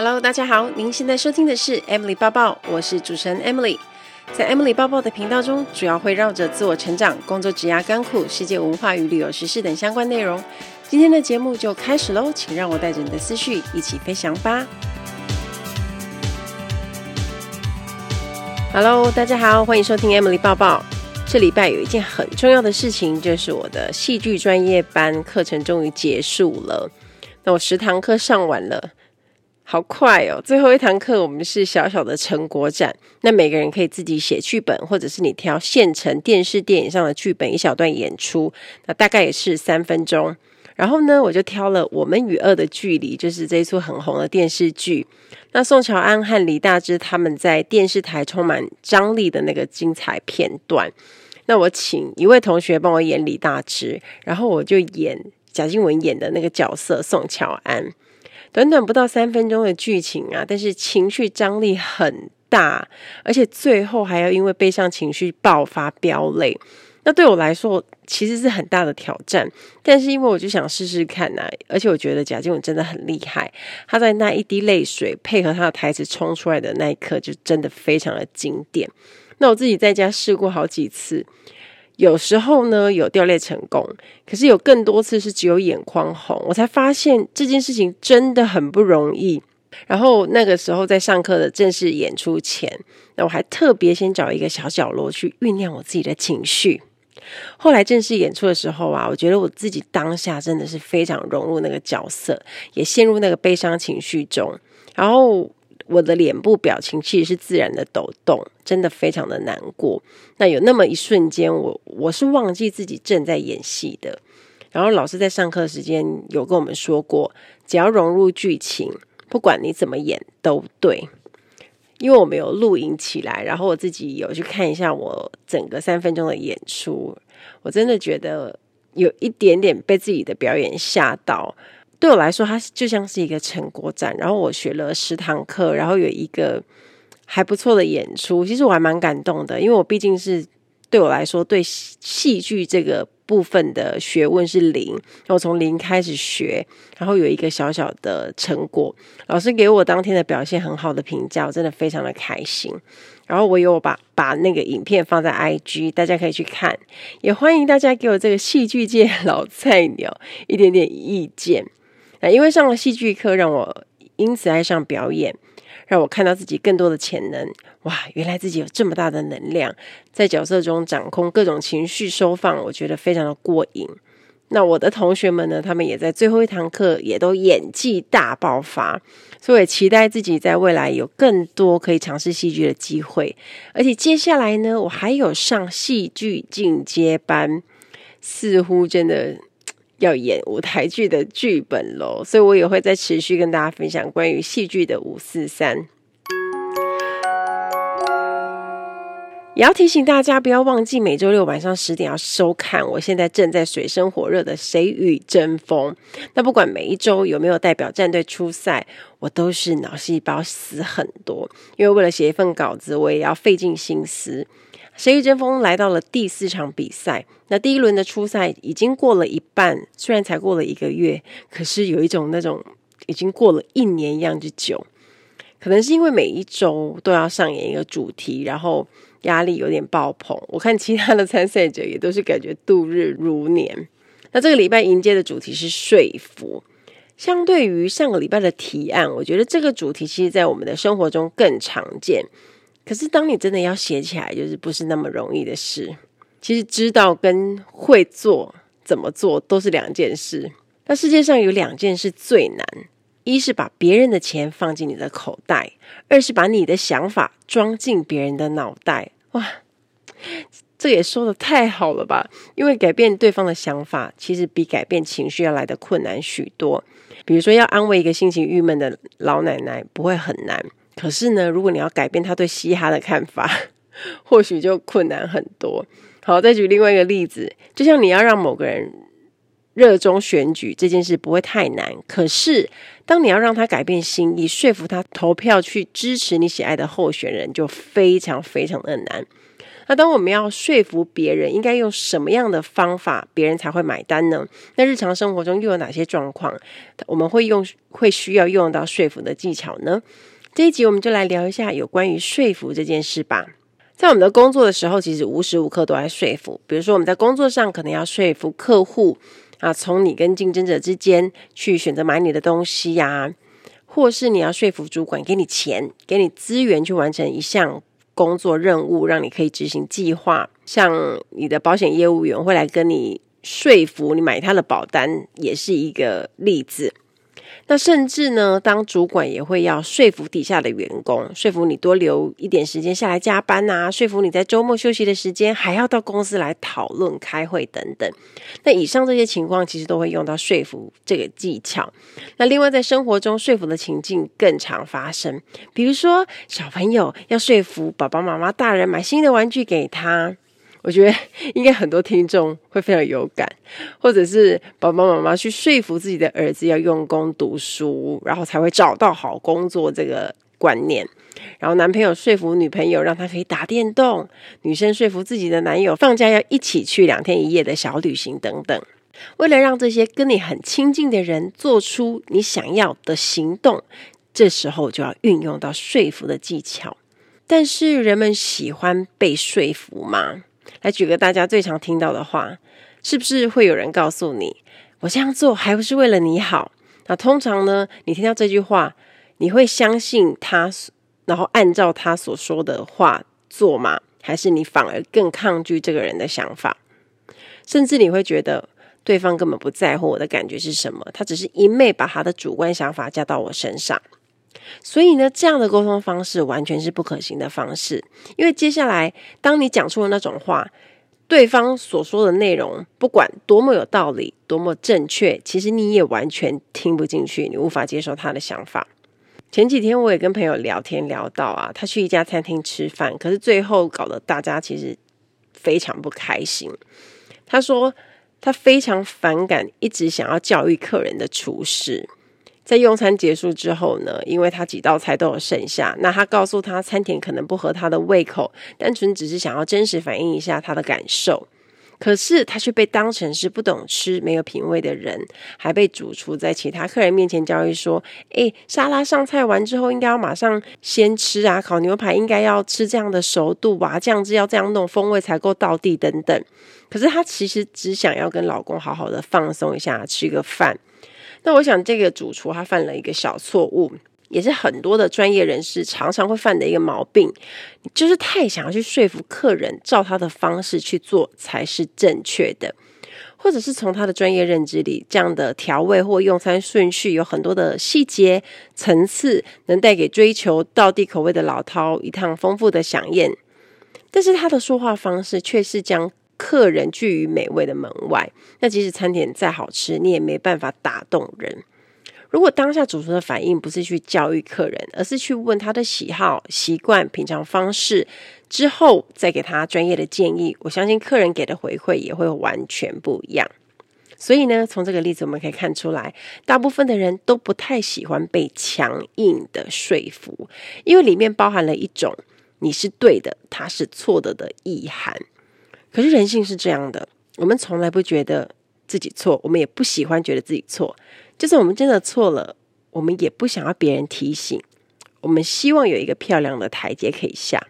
Hello，大家好，您现在收听的是 Emily 抱抱，我是主持人 Emily。在 Emily 抱抱的频道中，主要会绕着自我成长、工作、职涯、甘苦、世界文化与旅游时事等相关内容。今天的节目就开始喽，请让我带着你的思绪一起飞翔吧。Hello，大家好，欢迎收听 Emily 抱抱。这礼拜有一件很重要的事情，就是我的戏剧专业班课程终于结束了。那我十堂课上完了。好快哦！最后一堂课，我们是小小的成果展。那每个人可以自己写剧本，或者是你挑现成电视、电影上的剧本一小段演出。那大概也是三分钟。然后呢，我就挑了《我们与恶的距离》，就是这一出很红的电视剧。那宋乔安和李大芝他们在电视台充满张力的那个精彩片段。那我请一位同学帮我演李大芝，然后我就演贾静雯演的那个角色宋乔安。短短不到三分钟的剧情啊，但是情绪张力很大，而且最后还要因为悲伤情绪爆发飙泪。那对我来说其实是很大的挑战，但是因为我就想试试看呐、啊，而且我觉得贾静雯真的很厉害，她在那一滴泪水配合她的台词冲出来的那一刻，就真的非常的经典。那我自己在家试过好几次。有时候呢，有掉泪成功，可是有更多次是只有眼眶红，我才发现这件事情真的很不容易。然后那个时候在上课的正式演出前，那我还特别先找一个小角落去酝酿我自己的情绪。后来正式演出的时候啊，我觉得我自己当下真的是非常融入那个角色，也陷入那个悲伤情绪中，然后。我的脸部表情其实是自然的抖动，真的非常的难过。那有那么一瞬间，我我是忘记自己正在演戏的。然后老师在上课时间有跟我们说过，只要融入剧情，不管你怎么演都对。因为我没有录影起来，然后我自己有去看一下我整个三分钟的演出，我真的觉得有一点点被自己的表演吓到。对我来说，它就像是一个成果展。然后我学了十堂课，然后有一个还不错的演出。其实我还蛮感动的，因为我毕竟是对我来说，对戏剧这个部分的学问是零。然后从零开始学，然后有一个小小的成果。老师给我当天的表现很好的评价，我真的非常的开心。然后我有把把那个影片放在 IG，大家可以去看。也欢迎大家给我这个戏剧界老菜鸟一点点意见。那因为上了戏剧课，让我因此爱上表演，让我看到自己更多的潜能。哇，原来自己有这么大的能量，在角色中掌控各种情绪收放，我觉得非常的过瘾。那我的同学们呢，他们也在最后一堂课也都演技大爆发，所以我也期待自己在未来有更多可以尝试戏剧的机会。而且接下来呢，我还有上戏剧进阶班，似乎真的。要演舞台剧的剧本咯，所以我也会再持续跟大家分享关于戏剧的五四三。也要提醒大家，不要忘记每周六晚上十点要收看。我现在正在水深火热的《谁与争锋》。那不管每一周有没有代表战队出赛，我都是脑细胞死很多，因为为了写一份稿子，我也要费尽心思。谁与争锋来到了第四场比赛，那第一轮的初赛已经过了一半，虽然才过了一个月，可是有一种那种已经过了一年一样之久。可能是因为每一周都要上演一个主题，然后压力有点爆棚。我看其他的参赛者也都是感觉度日如年。那这个礼拜迎接的主题是说服，相对于上个礼拜的提案，我觉得这个主题其实在我们的生活中更常见。可是，当你真的要写起来，就是不是那么容易的事。其实，知道跟会做怎么做都是两件事。那世界上有两件事最难：一是把别人的钱放进你的口袋，二是把你的想法装进别人的脑袋。哇，这也说的太好了吧？因为改变对方的想法，其实比改变情绪要来的困难许多。比如说，要安慰一个心情郁闷的老奶奶，不会很难。可是呢，如果你要改变他对嘻哈的看法，或许就困难很多。好，再举另外一个例子，就像你要让某个人热衷选举这件事不会太难，可是当你要让他改变心意，说服他投票去支持你喜爱的候选人，就非常非常的难。那当我们要说服别人，应该用什么样的方法，别人才会买单呢？那日常生活中又有哪些状况，我们会用会需要用到说服的技巧呢？这一集我们就来聊一下有关于说服这件事吧。在我们的工作的时候，其实无时无刻都在说服。比如说我们在工作上可能要说服客户啊，从你跟竞争者之间去选择买你的东西呀、或是你要说服主管给你钱、给你资源去完成一项工作任务，让你可以执行计划。像你的保险业务员会来跟你说服你买他的保单，也是一个例子。那甚至呢，当主管也会要说服底下的员工，说服你多留一点时间下来加班啊，说服你在周末休息的时间还要到公司来讨论、开会等等。那以上这些情况，其实都会用到说服这个技巧。那另外，在生活中说服的情境更常发生，比如说小朋友要说服爸爸妈妈、大人买新的玩具给他。我觉得应该很多听众会非常有感，或者是爸爸妈妈去说服自己的儿子要用功读书，然后才会找到好工作这个观念。然后男朋友说服女朋友让他可以打电动，女生说服自己的男友放假要一起去两天一夜的小旅行等等。为了让这些跟你很亲近的人做出你想要的行动，这时候就要运用到说服的技巧。但是人们喜欢被说服吗？来举个大家最常听到的话，是不是会有人告诉你，我这样做还不是为了你好？那通常呢，你听到这句话，你会相信他，然后按照他所说的话做吗？还是你反而更抗拒这个人的想法？甚至你会觉得对方根本不在乎我的感觉是什么，他只是一昧把他的主观想法加到我身上。所以呢，这样的沟通方式完全是不可行的方式，因为接下来当你讲出了那种话，对方所说的内容不管多么有道理、多么正确，其实你也完全听不进去，你无法接受他的想法。前几天我也跟朋友聊天聊到啊，他去一家餐厅吃饭，可是最后搞得大家其实非常不开心。他说他非常反感一直想要教育客人的厨师。在用餐结束之后呢，因为他几道菜都有剩下，那他告诉他餐点可能不合他的胃口，单纯只是想要真实反映一下他的感受。可是他却被当成是不懂吃、没有品味的人，还被主厨在其他客人面前教育说：“诶，沙拉上菜完之后应该要马上先吃啊，烤牛排应该要吃这样的熟度吧，酱汁要这样弄，风味才够到地等等。”可是他其实只想要跟老公好好的放松一下，吃个饭。那我想，这个主厨他犯了一个小错误，也是很多的专业人士常常会犯的一个毛病，就是太想要去说服客人，照他的方式去做才是正确的，或者是从他的专业认知里，这样的调味或用餐顺序有很多的细节层次，能带给追求道地口味的老饕一趟丰富的饗宴，但是他的说话方式却是将客人拒于美味的门外，那即使餐点再好吃，你也没办法打动人。如果当下主厨的反应不是去教育客人，而是去问他的喜好、习惯、品尝方式，之后再给他专业的建议，我相信客人给的回馈也会完全不一样。所以呢，从这个例子我们可以看出来，大部分的人都不太喜欢被强硬的说服，因为里面包含了一种“你是对的，他是错的”的意涵。可是人性是这样的，我们从来不觉得自己错，我们也不喜欢觉得自己错。就算我们真的错了，我们也不想要别人提醒。我们希望有一个漂亮的台阶可以下。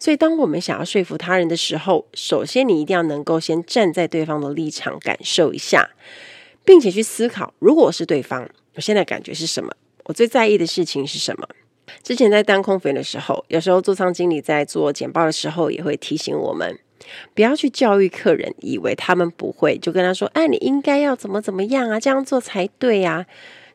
所以，当我们想要说服他人的时候，首先你一定要能够先站在对方的立场感受一下，并且去思考：如果我是对方，我现在感觉是什么？我最在意的事情是什么？之前在当空服员的时候，有时候座舱经理在做简报的时候，也会提醒我们。不要去教育客人，以为他们不会，就跟他说：“哎，你应该要怎么怎么样啊，这样做才对呀。”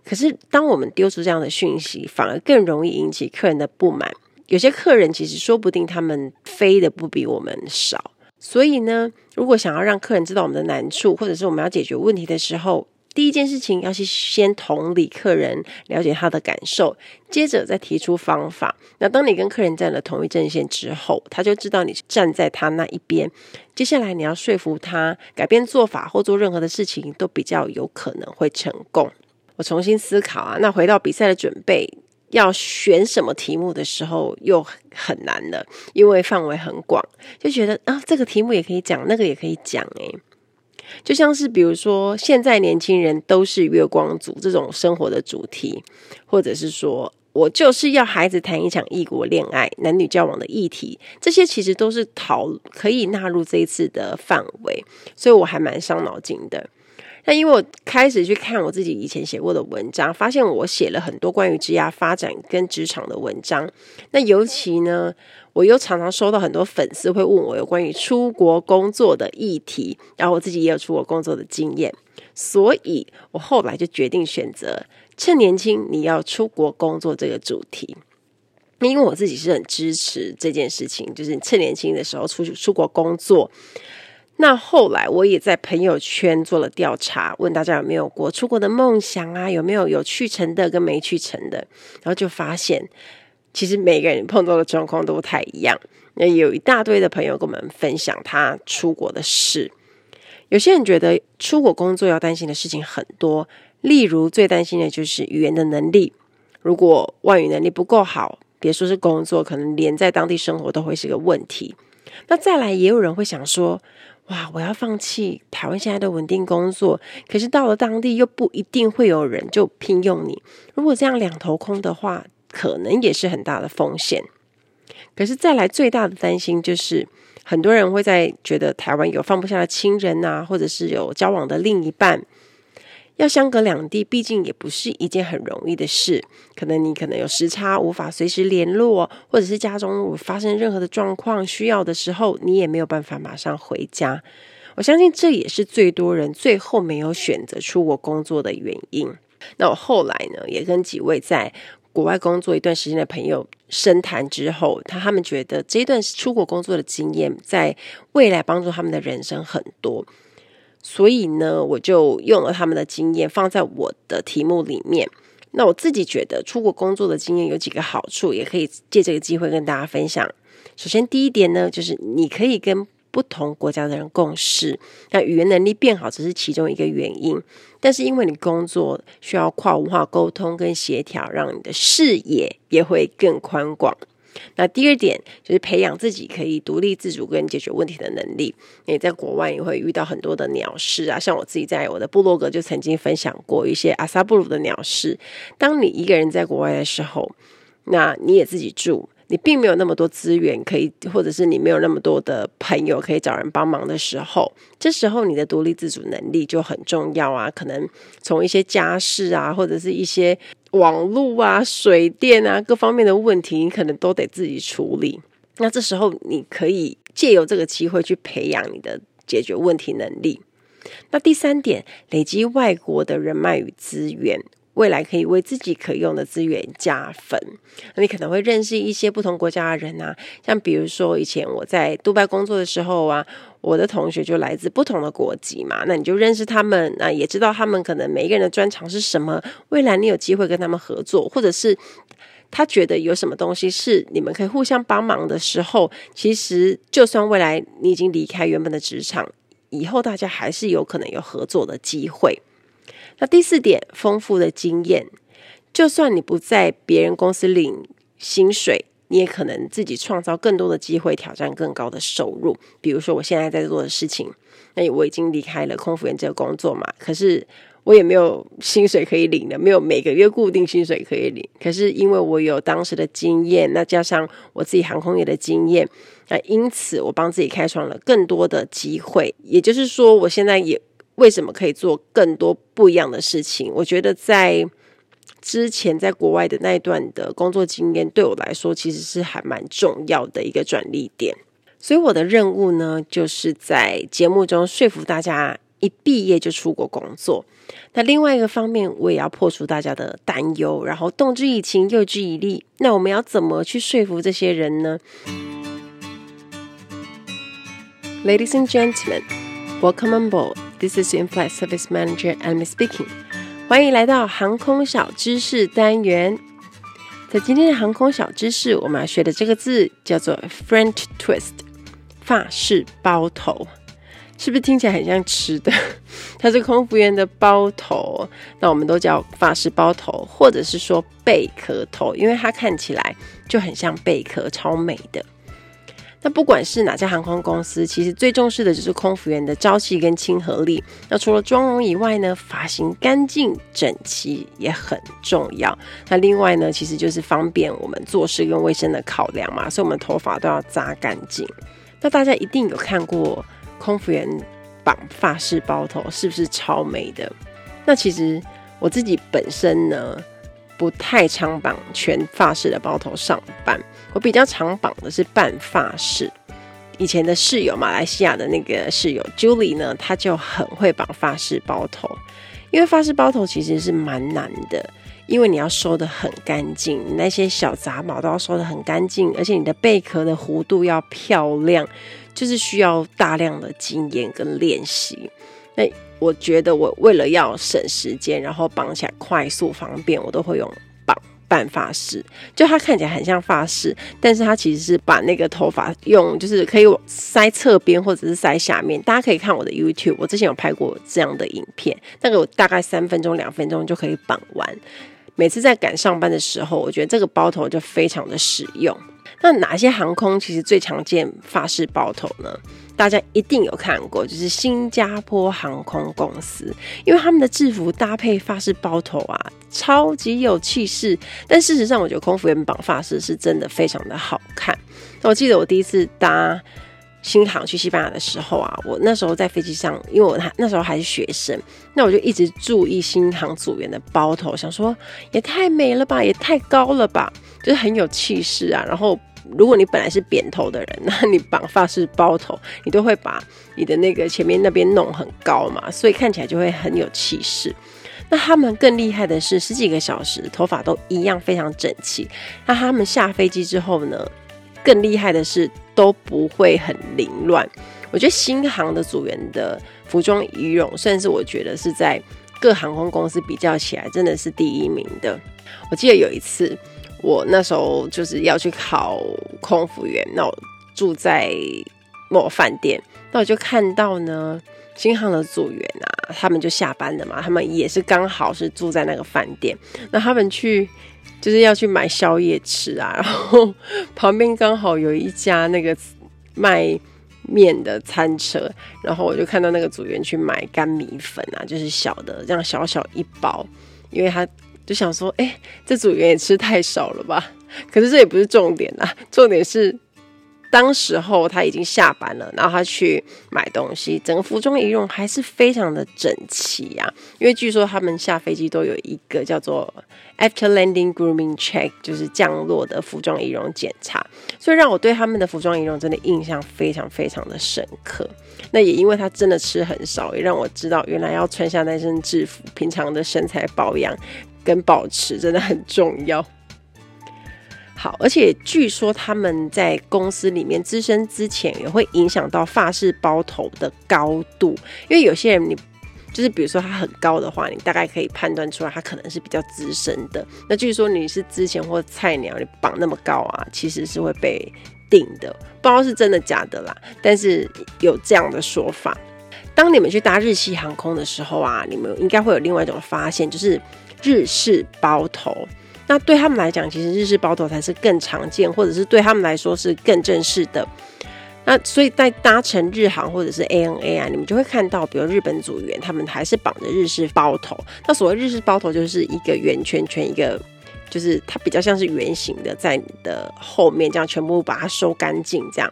可是，当我们丢出这样的讯息，反而更容易引起客人的不满。有些客人其实说不定他们飞的不比我们少，所以呢，如果想要让客人知道我们的难处，或者是我们要解决问题的时候，第一件事情要去先同理客人，了解他的感受，接着再提出方法。那当你跟客人站了同一阵线之后，他就知道你站在他那一边。接下来你要说服他改变做法或做任何的事情，都比较有可能会成功。我重新思考啊，那回到比赛的准备，要选什么题目的时候又很难了，因为范围很广，就觉得啊，这个题目也可以讲，那个也可以讲，诶，就像是比如说，现在年轻人都是月光族这种生活的主题，或者是说我就是要孩子谈一场异国恋爱、男女交往的议题，这些其实都是讨可以纳入这一次的范围，所以我还蛮伤脑筋的。那因为我开始去看我自己以前写过的文章，发现我写了很多关于职业发展跟职场的文章。那尤其呢，我又常常收到很多粉丝会问我有关于出国工作的议题，然后我自己也有出国工作的经验，所以我后来就决定选择趁年轻你要出国工作这个主题。因为我自己是很支持这件事情，就是趁年轻的时候出去出国工作。那后来我也在朋友圈做了调查，问大家有没有过出国的梦想啊？有没有有去成的跟没去成的？然后就发现，其实每个人碰到的状况都不太一样。那有一大堆的朋友跟我们分享他出国的事。有些人觉得出国工作要担心的事情很多，例如最担心的就是语言的能力。如果外语能力不够好，别说是工作，可能连在当地生活都会是个问题。那再来，也有人会想说，哇！我要放弃台湾现在的稳定工作，可是到了当地又不一定会有人就聘用你。如果这样两头空的话，可能也是很大的风险。可是再来最大的担心就是，很多人会在觉得台湾有放不下的亲人呐、啊，或者是有交往的另一半。要相隔两地，毕竟也不是一件很容易的事。可能你可能有时差，无法随时联络，或者是家中发生任何的状况需要的时候，你也没有办法马上回家。我相信这也是最多人最后没有选择出国工作的原因。那我后来呢，也跟几位在国外工作一段时间的朋友深谈之后，他他们觉得这一段出国工作的经验，在未来帮助他们的人生很多。所以呢，我就用了他们的经验放在我的题目里面。那我自己觉得出国工作的经验有几个好处，也可以借这个机会跟大家分享。首先，第一点呢，就是你可以跟不同国家的人共事，那语言能力变好只是其中一个原因。但是因为你工作需要跨文化沟通跟协调，让你的视野也会更宽广。那第二点就是培养自己可以独立自主跟解决问题的能力。你在国外也会遇到很多的鸟事啊，像我自己在我的部落格就曾经分享过一些阿萨布鲁的鸟事。当你一个人在国外的时候，那你也自己住。你并没有那么多资源可以，或者是你没有那么多的朋友可以找人帮忙的时候，这时候你的独立自主能力就很重要啊。可能从一些家事啊，或者是一些网络啊、水电啊各方面的问题，你可能都得自己处理。那这时候你可以借由这个机会去培养你的解决问题能力。那第三点，累积外国的人脉与资源。未来可以为自己可用的资源加分。那你可能会认识一些不同国家的人啊，像比如说以前我在杜拜工作的时候啊，我的同学就来自不同的国籍嘛，那你就认识他们，那也知道他们可能每一个人的专长是什么。未来你有机会跟他们合作，或者是他觉得有什么东西是你们可以互相帮忙的时候，其实就算未来你已经离开原本的职场，以后大家还是有可能有合作的机会。那第四点，丰富的经验，就算你不在别人公司领薪水，你也可能自己创造更多的机会，挑战更高的收入。比如说我现在在做的事情，那我已经离开了空服员这个工作嘛，可是我也没有薪水可以领的，没有每个月固定薪水可以领。可是因为我有当时的经验，那加上我自己航空业的经验，那因此我帮自己开创了更多的机会。也就是说，我现在也。为什么可以做更多不一样的事情？我觉得在之前在国外的那一段的工作经验，对我来说其实是还蛮重要的一个转捩点。所以我的任务呢，就是在节目中说服大家一毕业就出国工作。那另外一个方面，我也要破除大家的担忧，然后动之以情，诱之以利。那我们要怎么去说服这些人呢？Ladies and gentlemen, welcome on board. This is In-flight Service Manager Amy speaking. 欢迎来到航空小知识单元。在今天的航空小知识，我们要学的这个字叫做 French twist，法式包头。是不是听起来很像吃的？它是空服员的包头，那我们都叫法式包头，或者是说贝壳头，因为它看起来就很像贝壳，超美的。那不管是哪家航空公司，其实最重视的就是空服员的朝气跟亲和力。那除了妆容以外呢，发型干净整齐也很重要。那另外呢，其实就是方便我们做事跟卫生的考量嘛，所以我们头发都要扎干净。那大家一定有看过空服员绑发式包头，是不是超美的？那其实我自己本身呢，不太常绑全发式的包头上班，我比较常绑的是半发式。以前的室友，马来西亚的那个室友 Julie 呢，她就很会绑发式包头。因为发式包头其实是蛮难的，因为你要收得很干净，你那些小杂毛都要收得很干净，而且你的贝壳的弧度要漂亮，就是需要大量的经验跟练习。那我觉得我为了要省时间，然后绑起来快速方便，我都会用绑半法式。就它看起来很像发式，但是它其实是把那个头发用，就是可以塞侧边或者是塞下面。大家可以看我的 YouTube，我之前有拍过这样的影片，那个我大概三分钟、两分钟就可以绑完。每次在赶上班的时候，我觉得这个包头就非常的实用。那哪些航空其实最常见发式包头呢？大家一定有看过，就是新加坡航空公司，因为他们的制服搭配发式包头啊，超级有气势。但事实上，我觉得空服员绑发式是真的非常的好看。我记得我第一次搭新航去西班牙的时候啊，我那时候在飞机上，因为我那时候还是学生，那我就一直注意新航组员的包头，想说也太美了吧，也太高了吧，就是很有气势啊，然后。如果你本来是扁头的人，那你绑发式包头，你都会把你的那个前面那边弄很高嘛，所以看起来就会很有气势。那他们更厉害的是，十几个小时头发都一样非常整齐。那他们下飞机之后呢，更厉害的是都不会很凌乱。我觉得新航的组员的服装仪容，算是我觉得是在各航空公司比较起来，真的是第一名的。我记得有一次。我那时候就是要去考空服员，那我住在某饭店，那我就看到呢，新航的组员啊，他们就下班了嘛，他们也是刚好是住在那个饭店，那他们去就是要去买宵夜吃啊，然后旁边刚好有一家那个卖面的餐车，然后我就看到那个组员去买干米粉啊，就是小的这样小小一包，因为他。就想说，哎、欸，这组员也吃太少了吧？可是这也不是重点啊，重点是当时候他已经下班了，然后他去买东西，整个服装仪容还是非常的整齐呀、啊。因为据说他们下飞机都有一个叫做 After Landing Grooming Check，就是降落的服装仪容检查，所以让我对他们的服装仪容真的印象非常非常的深刻。那也因为他真的吃很少，也让我知道原来要穿下那身制服，平常的身材保养。跟保持真的很重要。好，而且据说他们在公司里面资深之前也会影响到发式包头的高度，因为有些人你就是比如说他很高的话，你大概可以判断出来他可能是比较资深的。那据说你是之前或菜鸟，你绑那么高啊，其实是会被定的，不知道是真的假的啦。但是有这样的说法。当你们去搭日系航空的时候啊，你们应该会有另外一种发现，就是。日式包头，那对他们来讲，其实日式包头才是更常见，或者是对他们来说是更正式的。那所以在搭乘日航或者是 ANA 啊，你们就会看到，比如日本组员他们还是绑着日式包头。那所谓日式包头，就是一个圆圈圈，一个就是它比较像是圆形的，在你的后面这样全部把它收干净这样。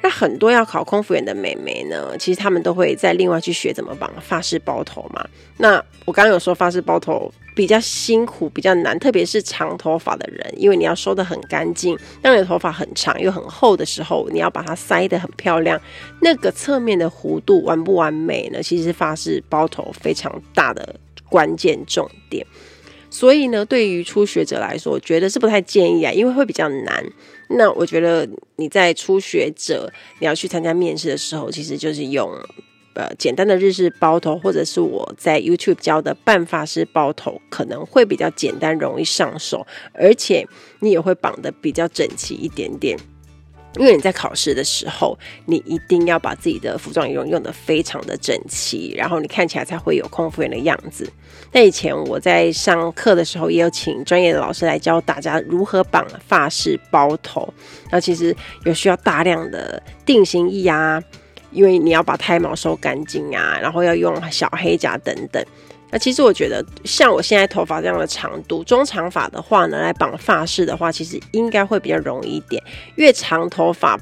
那很多要考空服员的美眉呢，其实他们都会再另外去学怎么绑发式包头嘛。那我刚刚有说发式包头比较辛苦，比较难，特别是长头发的人，因为你要收得很干净。当你的头发很长又很厚的时候，你要把它塞得很漂亮，那个侧面的弧度完不完美呢？其实是法式包头非常大的关键重点。所以呢，对于初学者来说，我觉得是不太建议啊，因为会比较难。那我觉得你在初学者你要去参加面试的时候，其实就是用呃简单的日式包头，或者是我在 YouTube 教的半法式包头，可能会比较简单，容易上手，而且你也会绑得比较整齐一点点。因为你在考试的时候，你一定要把自己的服装仪容用得非常的整齐，然后你看起来才会有空服员的样子。那以前我在上课的时候，也有请专业的老师来教大家如何绑发饰包头。那其实有需要大量的定型液啊，因为你要把胎毛收干净啊，然后要用小黑夹等等。那其实我觉得，像我现在头发这样的长度，中长发的话呢，来绑发饰的话，其实应该会比较容易一点。越长头发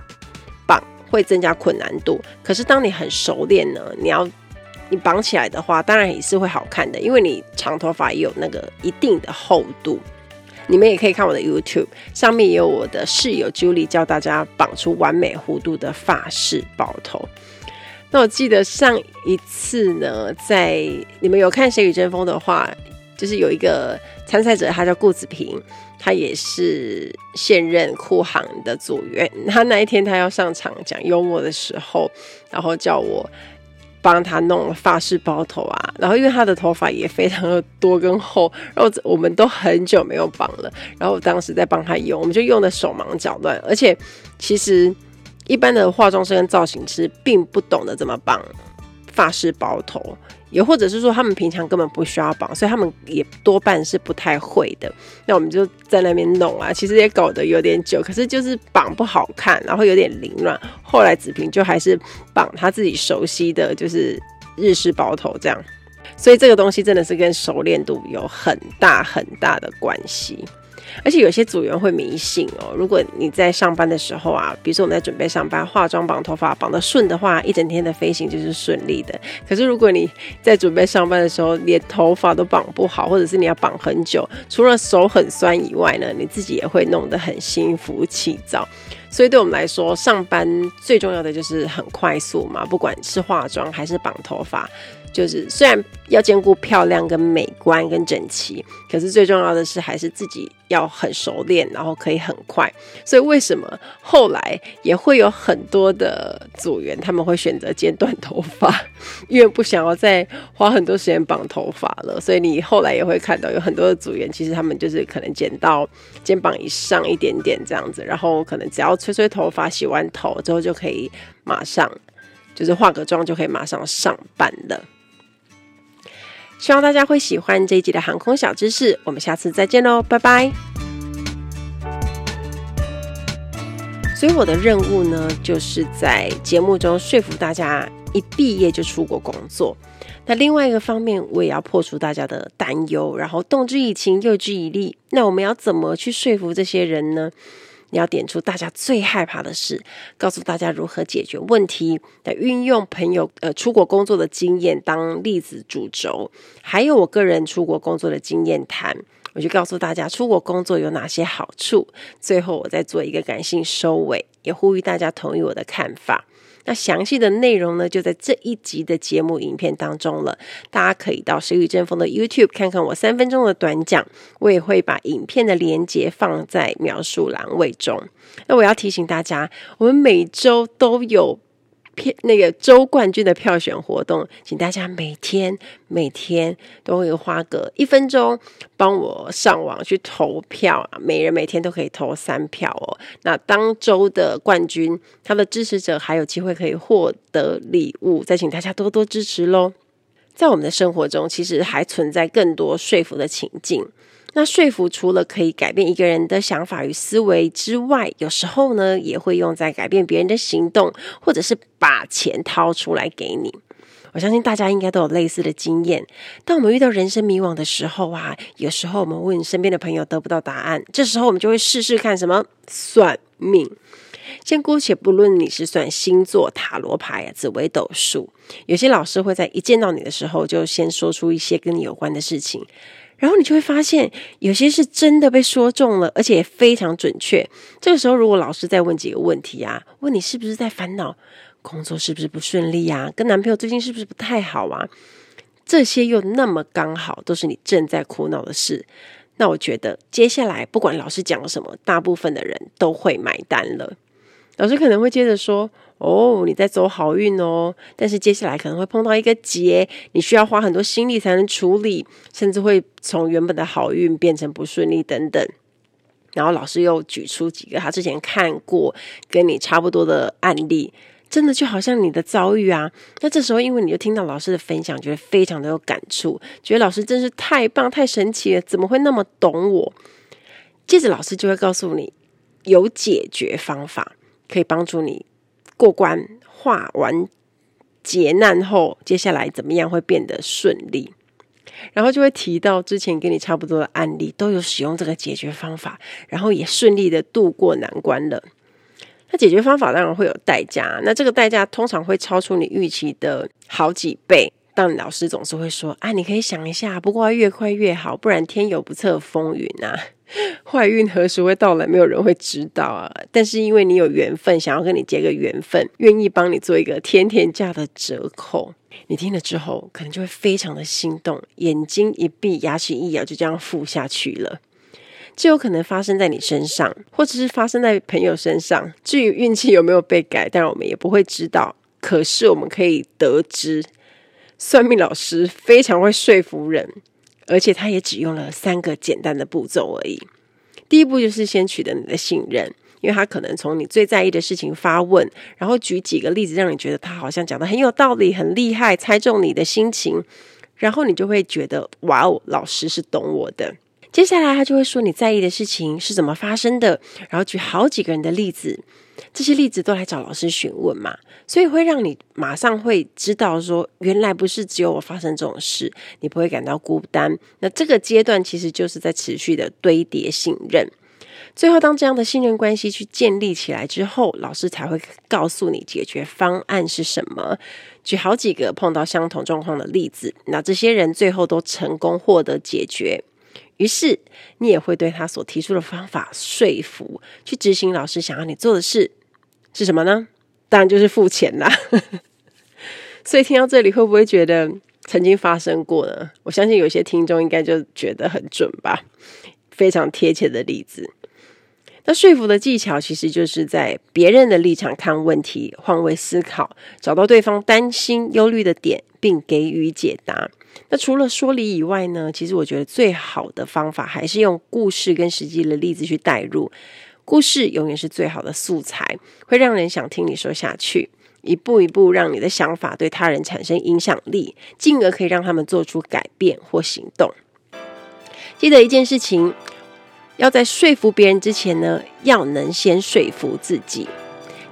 绑会增加困难度，可是当你很熟练呢，你要你绑起来的话，当然也是会好看的，因为你长头发也有那个一定的厚度。你们也可以看我的 YouTube，上面也有我的室友 Julie 教大家绑出完美弧度的发饰包头。那我记得上一次呢，在你们有看《谁与争锋》的话，就是有一个参赛者，他叫顾子平，他也是现任酷航的组员。他那一天他要上场讲幽默的时候，然后叫我帮他弄发饰包头啊。然后因为他的头发也非常的多跟厚，然后我们都很久没有绑了，然后我当时在帮他用，我们就用的手忙脚乱，而且其实。一般的化妆师跟造型师并不懂得怎么绑发饰包头，也或者是说他们平常根本不需要绑，所以他们也多半是不太会的。那我们就在那边弄啊，其实也搞得有点久，可是就是绑不好看，然后有点凌乱。后来子平就还是绑他自己熟悉的就是日式包头这样，所以这个东西真的是跟熟练度有很大很大的关系。而且有些组员会迷信哦，如果你在上班的时候啊，比如说我们在准备上班，化妆绑头发绑得顺的话，一整天的飞行就是顺利的。可是如果你在准备上班的时候，连头发都绑不好，或者是你要绑很久，除了手很酸以外呢，你自己也会弄得很心浮气躁。所以对我们来说，上班最重要的就是很快速嘛，不管是化妆还是绑头发。就是虽然要兼顾漂亮跟美观跟整齐，可是最重要的是还是自己要很熟练，然后可以很快。所以为什么后来也会有很多的组员他们会选择剪短头发，因为不想要再花很多时间绑头发了。所以你后来也会看到有很多的组员，其实他们就是可能剪到肩膀以上一点点这样子，然后可能只要吹吹头发、洗完头之后就可以马上就是化个妆就可以马上上班了。希望大家会喜欢这一集的航空小知识，我们下次再见喽，拜拜。所以我的任务呢，就是在节目中说服大家一毕业就出国工作。那另外一个方面，我也要破除大家的担忧，然后动之以情，诱之以利。那我们要怎么去说服这些人呢？你要点出大家最害怕的事，告诉大家如何解决问题，来运用朋友呃出国工作的经验当例子主轴，还有我个人出国工作的经验谈，我就告诉大家出国工作有哪些好处。最后我再做一个感性收尾，也呼吁大家同意我的看法。那详细的内容呢，就在这一集的节目影片当中了。大家可以到《谁与阵风》的 YouTube 看看我三分钟的短讲，我也会把影片的连接放在描述栏位中。那我要提醒大家，我们每周都有。片那个周冠军的票选活动，请大家每天每天都会花个一分钟帮我上网去投票啊！每人每天都可以投三票哦。那当周的冠军，他的支持者还有机会可以获得礼物，再请大家多多支持喽。在我们的生活中，其实还存在更多说服的情境。那说服除了可以改变一个人的想法与思维之外，有时候呢，也会用在改变别人的行动，或者是把钱掏出来给你。我相信大家应该都有类似的经验。当我们遇到人生迷惘的时候啊，有时候我们问身边的朋友得不到答案，这时候我们就会试试看什么算命。先姑且不论你是算星座、塔罗牌啊、紫微斗数，有些老师会在一见到你的时候就先说出一些跟你有关的事情。然后你就会发现，有些是真的被说中了，而且也非常准确。这个时候，如果老师再问几个问题啊，问你是不是在烦恼，工作是不是不顺利啊，跟男朋友最近是不是不太好啊，这些又那么刚好都是你正在苦恼的事，那我觉得接下来不管老师讲什么，大部分的人都会买单了。老师可能会接着说：“哦，你在走好运哦，但是接下来可能会碰到一个劫，你需要花很多心力才能处理，甚至会从原本的好运变成不顺利等等。”然后老师又举出几个他之前看过跟你差不多的案例，真的就好像你的遭遇啊。那这时候，因为你就听到老师的分享，觉得非常的有感触，觉得老师真是太棒、太神奇了，怎么会那么懂我？接着老师就会告诉你有解决方法，可以帮助你过关，化完劫难后，接下来怎么样会变得顺利。然后就会提到之前跟你差不多的案例，都有使用这个解决方法，然后也顺利的度过难关了。那解决方法当然会有代价，那这个代价通常会超出你预期的好几倍。但老师总是会说：“啊，你可以想一下，不过越快越好，不然天有不测风云啊。”坏运何时会到来？没有人会知道啊！但是因为你有缘分，想要跟你结个缘分，愿意帮你做一个天天价的折扣，你听了之后可能就会非常的心动，眼睛一闭，牙齿一咬，就这样付下去了。这有可能发生在你身上，或者是发生在朋友身上。至于运气有没有被改，当然我们也不会知道。可是我们可以得知，算命老师非常会说服人。而且他也只用了三个简单的步骤而已。第一步就是先取得你的信任，因为他可能从你最在意的事情发问，然后举几个例子，让你觉得他好像讲的很有道理、很厉害，猜中你的心情，然后你就会觉得哇哦，老师是懂我的。接下来他就会说你在意的事情是怎么发生的，然后举好几个人的例子。这些例子都来找老师询问嘛，所以会让你马上会知道说，原来不是只有我发生这种事，你不会感到孤单。那这个阶段其实就是在持续的堆叠信任。最后，当这样的信任关系去建立起来之后，老师才会告诉你解决方案是什么，举好几个碰到相同状况的例子。那这些人最后都成功获得解决。于是，你也会对他所提出的方法说服，去执行老师想要你做的事是什么呢？当然就是付钱啦。所以听到这里，会不会觉得曾经发生过呢？我相信有些听众应该就觉得很准吧，非常贴切的例子。那说服的技巧，其实就是在别人的立场看问题，换位思考，找到对方担心、忧虑的点，并给予解答。那除了说理以外呢，其实我觉得最好的方法还是用故事跟实际的例子去代入。故事永远是最好的素材，会让人想听你说下去，一步一步让你的想法对他人产生影响力，进而可以让他们做出改变或行动。记得一件事情，要在说服别人之前呢，要能先说服自己。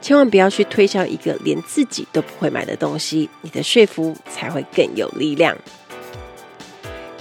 千万不要去推销一个连自己都不会买的东西，你的说服才会更有力量。